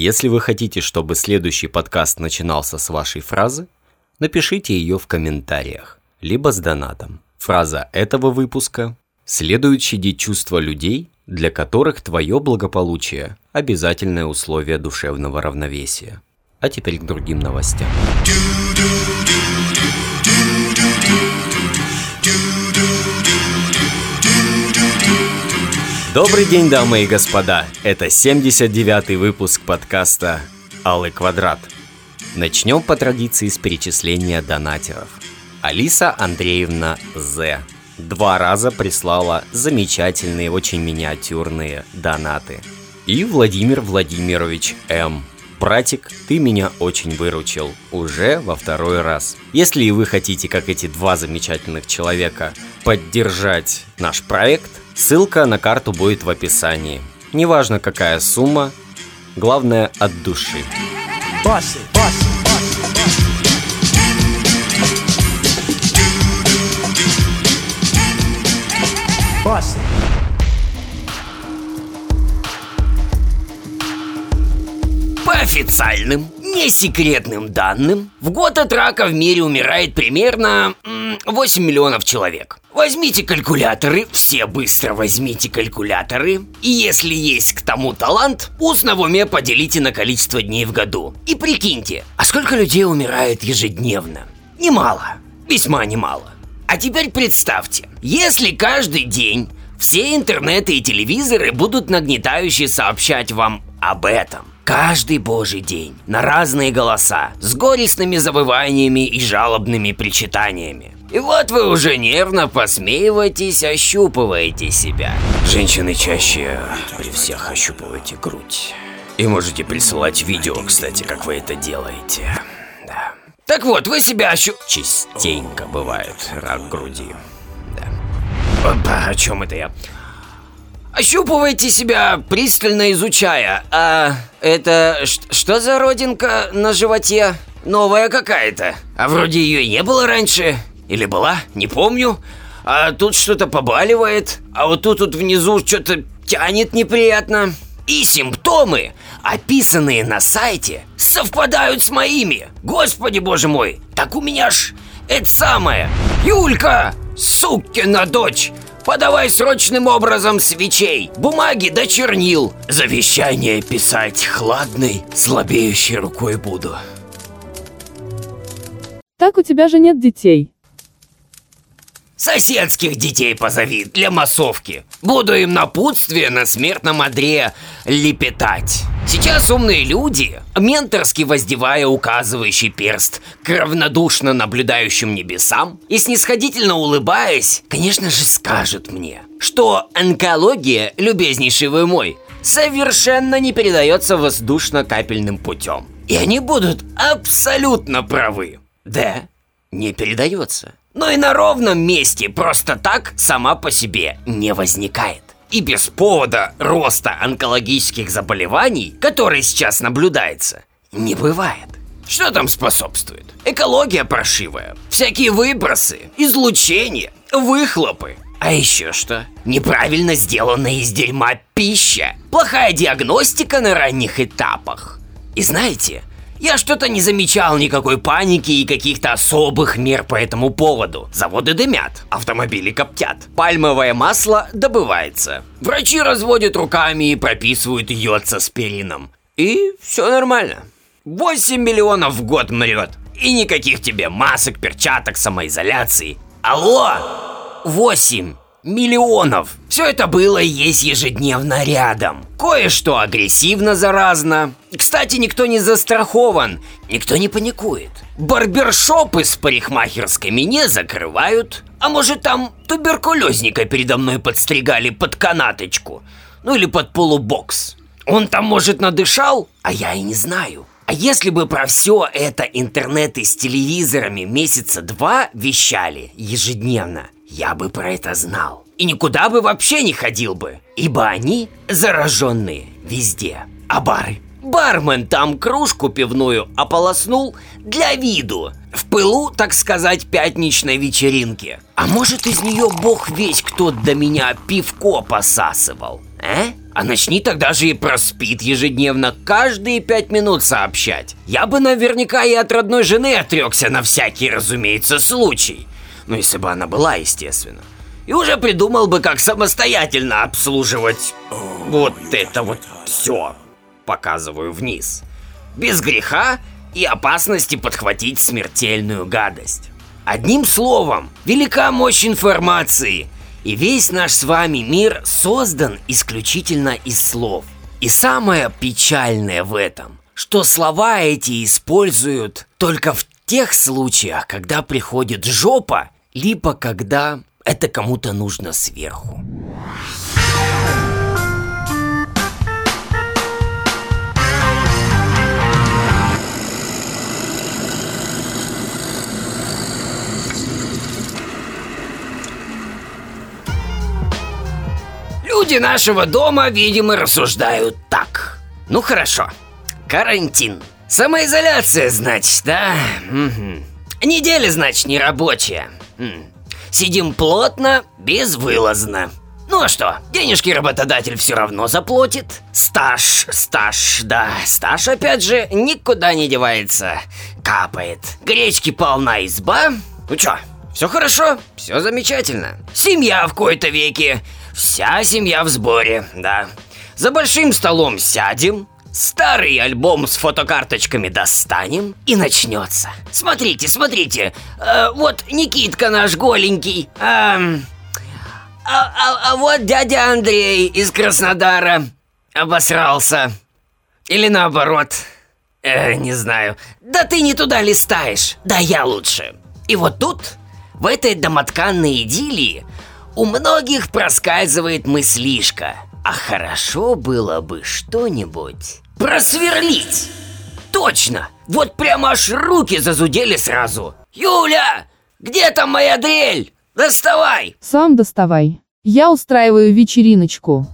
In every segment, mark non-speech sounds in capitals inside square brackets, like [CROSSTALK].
Если вы хотите, чтобы следующий подкаст начинался с вашей фразы, напишите ее в комментариях, либо с донатом. Фраза этого выпуска «Следует щадить чувства людей, для которых твое благополучие – обязательное условие душевного равновесия». А теперь к другим новостям. Добрый день, дамы и господа! Это 79-й выпуск подкаста «Алый квадрат». Начнем по традиции с перечисления донатеров. Алиса Андреевна З. Два раза прислала замечательные, очень миниатюрные донаты. И Владимир Владимирович М. Братик, ты меня очень выручил. Уже во второй раз. Если и вы хотите, как эти два замечательных человека, поддержать наш проект, ссылка на карту будет в описании. Неважно какая сумма, главное от души. Басы, басы, басы. По официальным, не секретным данным, в год от рака в мире умирает примерно 8 миллионов человек. Возьмите калькуляторы, все быстро возьмите калькуляторы. И если есть к тому талант, устно в уме поделите на количество дней в году. И прикиньте, а сколько людей умирает ежедневно? Немало, весьма немало. А теперь представьте, если каждый день все интернеты и телевизоры будут нагнетающе сообщать вам об этом, Каждый божий день, на разные голоса, с горестными завываниями и жалобными причитаниями. И вот вы уже нервно посмеиваетесь, ощупываете себя. Женщины чаще при всех ощупываете грудь. И можете присылать видео, кстати, как вы это делаете. Да. Так вот, вы себя ощу... Частенько бывает рак груди. Да. Опа, о чем это я? Ощупывайте себя, пристально изучая. А это что за родинка на животе? Новая какая-то. А вроде ее не было раньше. Или была? Не помню. А тут что-то побаливает. А вот тут вот внизу что-то тянет неприятно. И симптомы, описанные на сайте, совпадают с моими. Господи боже мой, так у меня ж это самое. Юлька, сукина дочь, Подавай срочным образом свечей, бумаги да чернил. Завещание писать хладной, слабеющей рукой буду. Так у тебя же нет детей. Соседских детей позови для массовки. Буду им напутствие на смертном одре лепетать. Сейчас умные люди, менторски воздевая указывающий перст к равнодушно наблюдающим небесам и снисходительно улыбаясь, конечно же скажут мне, что онкология, любезнейший вы мой, совершенно не передается воздушно-капельным путем. И они будут абсолютно правы. Да, не передается но и на ровном месте просто так сама по себе не возникает. И без повода роста онкологических заболеваний, который сейчас наблюдается, не бывает. Что там способствует? Экология прошивая, всякие выбросы, излучение, выхлопы. А еще что? Неправильно сделанная из дерьма пища, плохая диагностика на ранних этапах. И знаете, я что-то не замечал никакой паники и каких-то особых мер по этому поводу. Заводы дымят, автомобили коптят, пальмовое масло добывается. Врачи разводят руками и прописывают йод со спирином. И все нормально. 8 миллионов в год мрет. И никаких тебе масок, перчаток, самоизоляции. Алло! 8 миллионов. Все это было и есть ежедневно рядом. Кое-что агрессивно заразно. Кстати, никто не застрахован, никто не паникует. Барбершопы с парикмахерскими не закрывают. А может там туберкулезника передо мной подстригали под канаточку? Ну или под полубокс. Он там, может, надышал, а я и не знаю. А если бы про все это интернеты с телевизорами месяца два вещали ежедневно, я бы про это знал. И никуда бы вообще не ходил бы, ибо они зараженные везде. А бары? Бармен там кружку пивную ополоснул для виду. В пылу, так сказать, пятничной вечеринки. А может из нее бог весь кто до меня пивко посасывал? А? А начни тогда же и про спид ежедневно каждые пять минут сообщать. Я бы наверняка и от родной жены отрекся на всякий, разумеется, случай. Ну, если бы она была, естественно. И уже придумал бы, как самостоятельно обслуживать вот это вот все. Показываю вниз. Без греха и опасности подхватить смертельную гадость. Одним словом, велика мощь информации, и весь наш с вами мир создан исключительно из слов. И самое печальное в этом, что слова эти используют только в тех случаях, когда приходит жопа, либо когда это кому-то нужно сверху. Люди нашего дома, видимо, рассуждают так. Ну хорошо, карантин. Самоизоляция, значит, да? Угу. Неделя, значит, нерабочая. М. Сидим плотно, безвылазно. Ну а что, денежки работодатель все равно заплатит. Стаж, стаж, да, стаж опять же никуда не девается. Капает. Гречки полна изба. Ну чё, все хорошо, все замечательно. Семья в кои-то веке. Вся семья в сборе, да. За большим столом сядем, старый альбом с фотокарточками достанем и начнется. Смотрите, смотрите, э, вот Никитка наш голенький, эм, а, а, а вот дядя Андрей из Краснодара обосрался. Или наоборот, э, не знаю. Да ты не туда листаешь, да я лучше. И вот тут, в этой домотканной идиллии, у многих проскальзывает мыслишка. А хорошо было бы что-нибудь просверлить. Точно! Вот прямо аж руки зазудели сразу. Юля! Где там моя дрель? Доставай! Сам доставай. Я устраиваю вечериночку.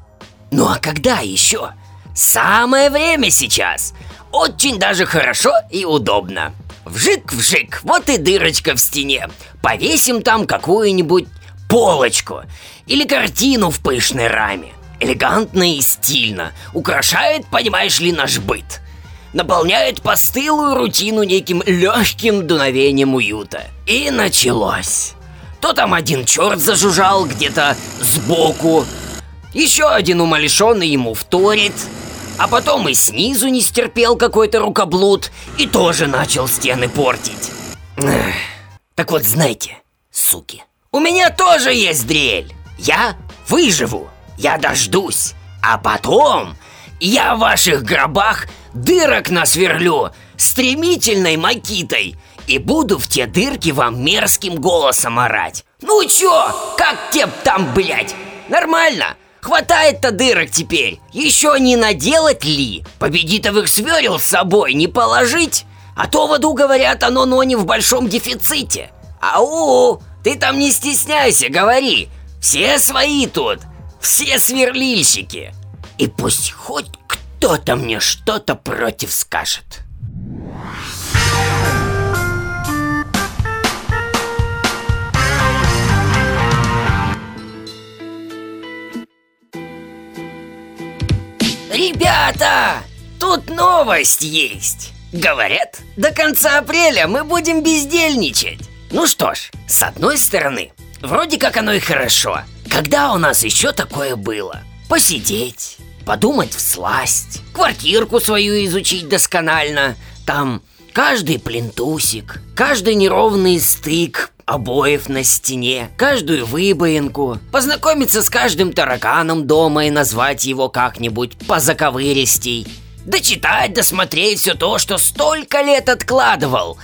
Ну а когда еще? Самое время сейчас. Очень даже хорошо и удобно. Вжик-вжик, вот и дырочка в стене. Повесим там какую-нибудь полочку или картину в пышной раме. Элегантно и стильно. Украшает, понимаешь ли, наш быт. Наполняет постылую рутину неким легким дуновением уюта. И началось. То там один черт зажужжал где-то сбоку, еще один умалишенный ему вторит, а потом и снизу не стерпел какой-то рукоблуд и тоже начал стены портить. Так вот, знаете, суки, у меня тоже есть дрель. Я выживу, я дождусь, а потом я в ваших гробах дырок насверлю стремительной макитой и буду в те дырки вам мерзким голосом орать. Ну чё, как тебе там, блядь? Нормально? Хватает-то дырок теперь. Еще не наделать ли? Победитовых сверил с собой не положить? А то в аду, говорят, оно но не в большом дефиците. Ау, ты там не стесняйся, говори. Все свои тут. Все сверлильщики. И пусть хоть кто-то мне что-то против скажет. Ребята, тут новость есть. Говорят, до конца апреля мы будем бездельничать. Ну что ж, с одной стороны, вроде как оно и хорошо. Когда у нас еще такое было? Посидеть, подумать в сласть, квартирку свою изучить досконально. Там каждый плинтусик, каждый неровный стык обоев на стене, каждую выбоинку, познакомиться с каждым тараканом дома и назвать его как-нибудь позаковыристей, дочитать, досмотреть все то, что столько лет откладывал.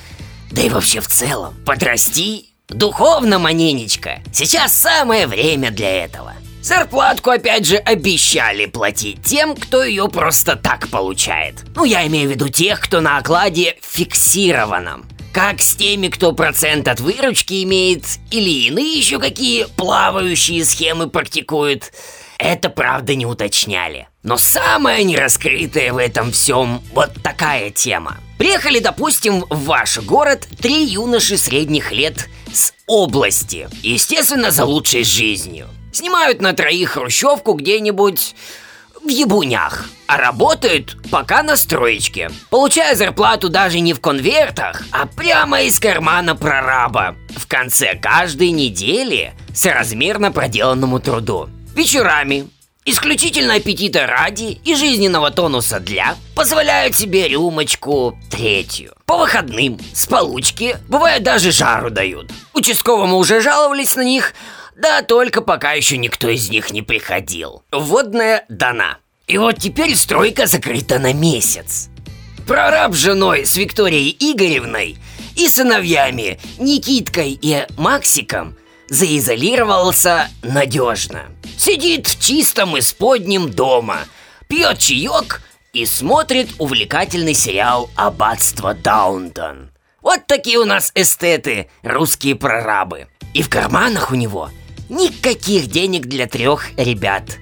Да и вообще в целом, подрасти духовно, маненечка. Сейчас самое время для этого. Зарплатку опять же обещали платить тем, кто ее просто так получает. Ну, я имею в виду тех, кто на окладе фиксированном. Как с теми, кто процент от выручки имеет, или иные еще какие плавающие схемы практикуют. Это правда не уточняли. Но самое нераскрытое в этом всем вот такая тема. Приехали, допустим, в ваш город три юноши средних лет с области. Естественно, за лучшей жизнью. Снимают на троих хрущевку где-нибудь в ебунях, а работают пока на строечке. Получая зарплату даже не в конвертах, а прямо из кармана прораба. В конце каждой недели соразмерно проделанному труду. Вечерами исключительно аппетита ради и жизненного тонуса для, позволяют себе рюмочку третью. По выходным, с получки, бывает даже жару дают. Участковому уже жаловались на них, да только пока еще никто из них не приходил. Водная дана. И вот теперь стройка закрыта на месяц. Прораб с женой с Викторией Игоревной и сыновьями Никиткой и Максиком заизолировался надежно. Сидит в чистом исподнем дома, пьет чаек и смотрит увлекательный сериал «Аббатство Даунтон». Вот такие у нас эстеты, русские прорабы. И в карманах у него никаких денег для трех ребят.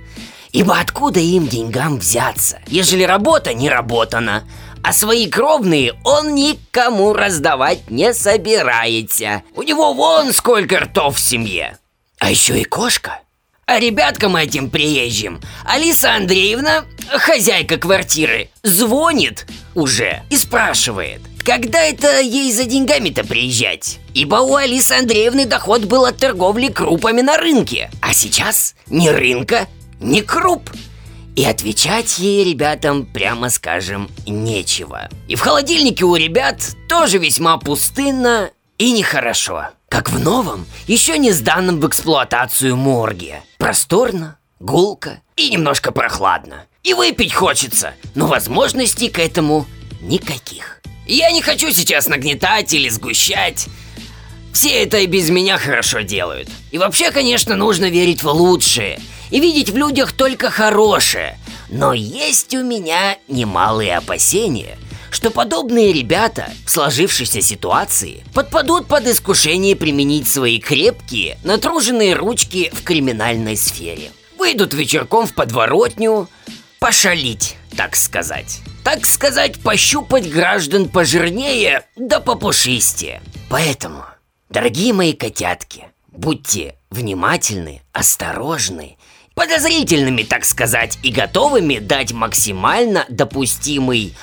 Ибо откуда им деньгам взяться, ежели работа не работана, а свои кровные он никому раздавать не собирается. У него вон сколько ртов в семье. А еще и кошка. А ребяткам этим приезжим Алиса Андреевна, хозяйка квартиры, звонит уже и спрашивает, когда это ей за деньгами-то приезжать? Ибо у Алисы Андреевны доход был от торговли крупами на рынке. А сейчас ни рынка, ни круп. И отвечать ей ребятам, прямо скажем, нечего. И в холодильнике у ребят тоже весьма пустынно и нехорошо. Как в новом, еще не сданном в эксплуатацию морге. Просторно, гулко и немножко прохладно. И выпить хочется, но возможностей к этому никаких. Я не хочу сейчас нагнетать или сгущать. Все это и без меня хорошо делают. И вообще, конечно, нужно верить в лучшее – и видеть в людях только хорошее. Но есть у меня немалые опасения, что подобные ребята в сложившейся ситуации подпадут под искушение применить свои крепкие, натруженные ручки в криминальной сфере. Выйдут вечерком в подворотню, пошалить, так сказать. Так сказать, пощупать граждан пожирнее да попушистее. Поэтому, дорогие мои котятки, будьте внимательны, осторожны подозрительными, так сказать, и готовыми дать максимально допустимый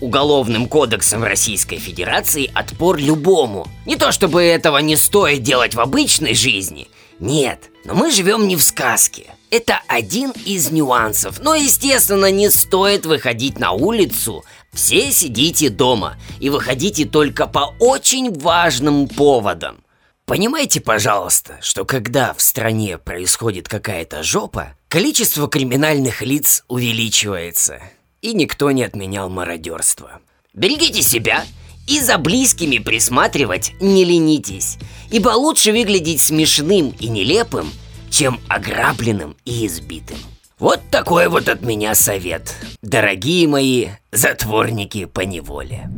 Уголовным кодексом Российской Федерации отпор любому. Не то чтобы этого не стоит делать в обычной жизни, нет, но мы живем не в сказке. Это один из нюансов, но, естественно, не стоит выходить на улицу. Все сидите дома и выходите только по очень важным поводам. Понимаете, пожалуйста, что когда в стране происходит какая-то жопа, количество криминальных лиц увеличивается, и никто не отменял мародерство. Берегите себя и за близкими присматривать не ленитесь, ибо лучше выглядеть смешным и нелепым, чем ограбленным и избитым. Вот такой вот от меня совет, дорогие мои затворники по неволе.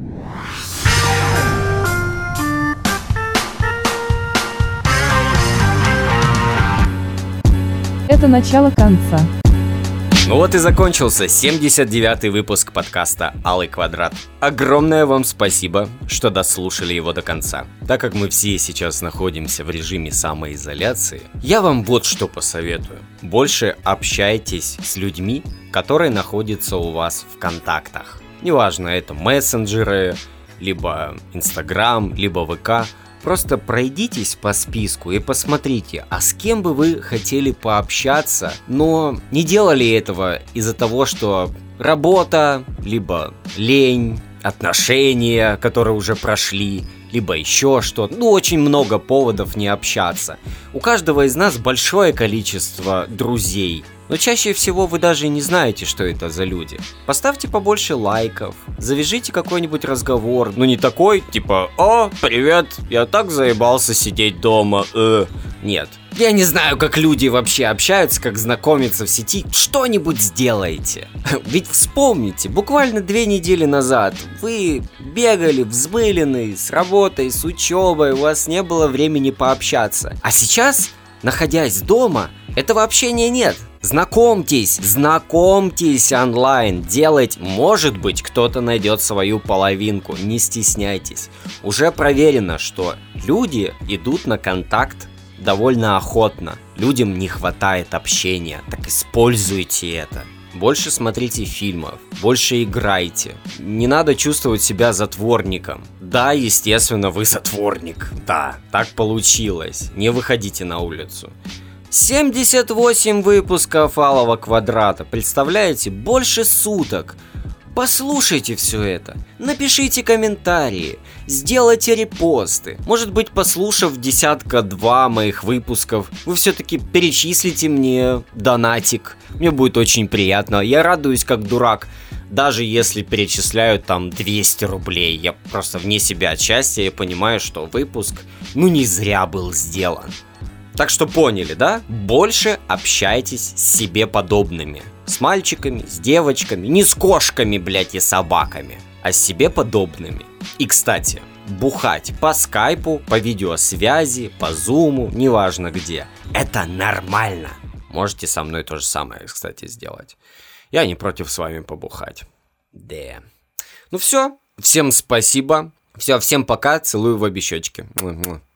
Это начало конца. Ну вот и закончился 79-й выпуск подкаста «Алый квадрат». Огромное вам спасибо, что дослушали его до конца. Так как мы все сейчас находимся в режиме самоизоляции, я вам вот что посоветую. Больше общайтесь с людьми, которые находятся у вас в контактах. Неважно, это мессенджеры, либо Инстаграм, либо ВК – Просто пройдитесь по списку и посмотрите, а с кем бы вы хотели пообщаться, но не делали этого из-за того, что работа, либо лень, отношения, которые уже прошли, либо еще что-то. Ну, очень много поводов не общаться. У каждого из нас большое количество друзей, но чаще всего вы даже не знаете, что это за люди. Поставьте побольше лайков, завяжите какой-нибудь разговор, ну не такой, типа «О, привет, я так заебался сидеть дома, э». Нет, я не знаю, как люди вообще общаются, как знакомятся в сети. Что-нибудь сделайте. [LAUGHS] Ведь вспомните, буквально две недели назад вы бегали взмыленный с работой, с учебой, у вас не было времени пообщаться. А сейчас, находясь дома, этого общения нет. Знакомьтесь, знакомьтесь онлайн. Делать, может быть, кто-то найдет свою половинку. Не стесняйтесь. Уже проверено, что люди идут на контакт довольно охотно. Людям не хватает общения, так используйте это. больше смотрите фильмов, больше играйте. Не надо чувствовать себя затворником. Да, естественно, вы затворник. Да, так получилось. Не выходите на улицу. 78 выпусков Алого Квадрата, представляете? Больше суток. Послушайте все это, напишите комментарии, сделайте репосты. Может быть, послушав десятка-два моих выпусков, вы все-таки перечислите мне донатик. Мне будет очень приятно. Я радуюсь как дурак, даже если перечисляют там 200 рублей. Я просто вне себя от счастья и понимаю, что выпуск, ну, не зря был сделан. Так что поняли, да? Больше общайтесь с себе подобными. С мальчиками, с девочками, не с кошками, блядь, и собаками, а с себе подобными. И, кстати, бухать по скайпу, по видеосвязи, по зуму, неважно где. Это нормально. Можете со мной то же самое, кстати, сделать. Я не против с вами побухать. Да. Ну все, всем спасибо. Все, всем пока, целую в обе щечки.